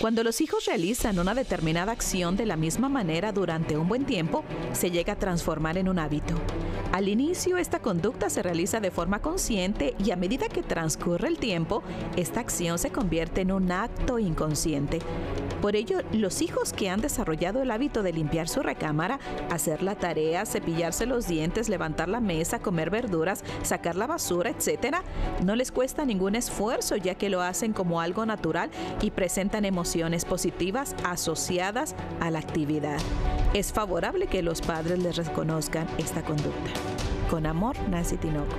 Cuando los hijos realizan una determinada acción de la misma manera durante un buen tiempo, se llega a transformar en un hábito. Al inicio, esta conducta se realiza de forma consciente y a medida que transcurre el tiempo, esta acción se convierte en un acto inconsciente. Por ello, los hijos que han desarrollado el hábito de limpiar su recámara, hacer la tarea, cepillarse los dientes, levantar la mesa, comer verduras, sacar la basura, etc., no les cuesta ningún esfuerzo ya que lo hacen como algo natural y presentan emociones positivas asociadas a la actividad. Es favorable que los padres les reconozcan esta conducta. Con amor, Nancy Tinoco.